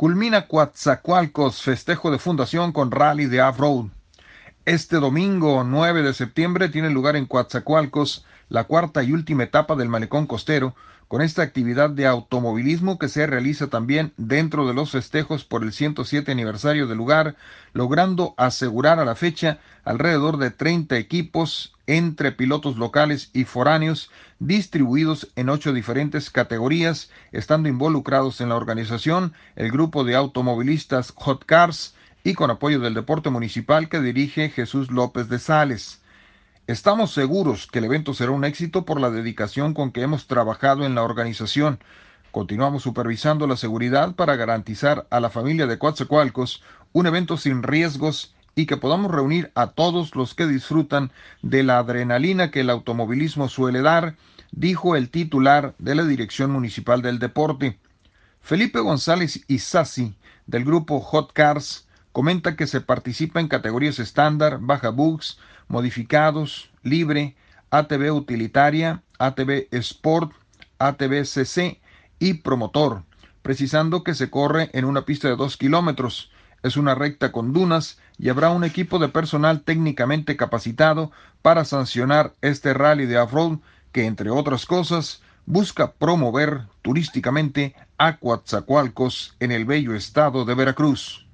Culmina Coatzacoalcos, festejo de fundación con rally de off-road. Este domingo 9 de septiembre tiene lugar en Coatzacoalcos la cuarta y última etapa del malecón costero, con esta actividad de automovilismo que se realiza también dentro de los festejos por el 107 aniversario del lugar, logrando asegurar a la fecha alrededor de 30 equipos entre pilotos locales y foráneos distribuidos en ocho diferentes categorías, estando involucrados en la organización el grupo de automovilistas Hot Cars y con apoyo del deporte municipal que dirige Jesús López de Sales. Estamos seguros que el evento será un éxito por la dedicación con que hemos trabajado en la organización. Continuamos supervisando la seguridad para garantizar a la familia de Coatzacoalcos un evento sin riesgos y que podamos reunir a todos los que disfrutan de la adrenalina que el automovilismo suele dar, dijo el titular de la Dirección Municipal del Deporte. Felipe González Isasi, del grupo Hot Cars, comenta que se participa en categorías estándar, baja bugs, modificados, libre, ATV utilitaria, ATV Sport, ATV CC y promotor, precisando que se corre en una pista de 2 kilómetros. Es una recta con dunas y habrá un equipo de personal técnicamente capacitado para sancionar este rally de off-road que, entre otras cosas, busca promover turísticamente a Coatzacoalcos en el bello estado de Veracruz.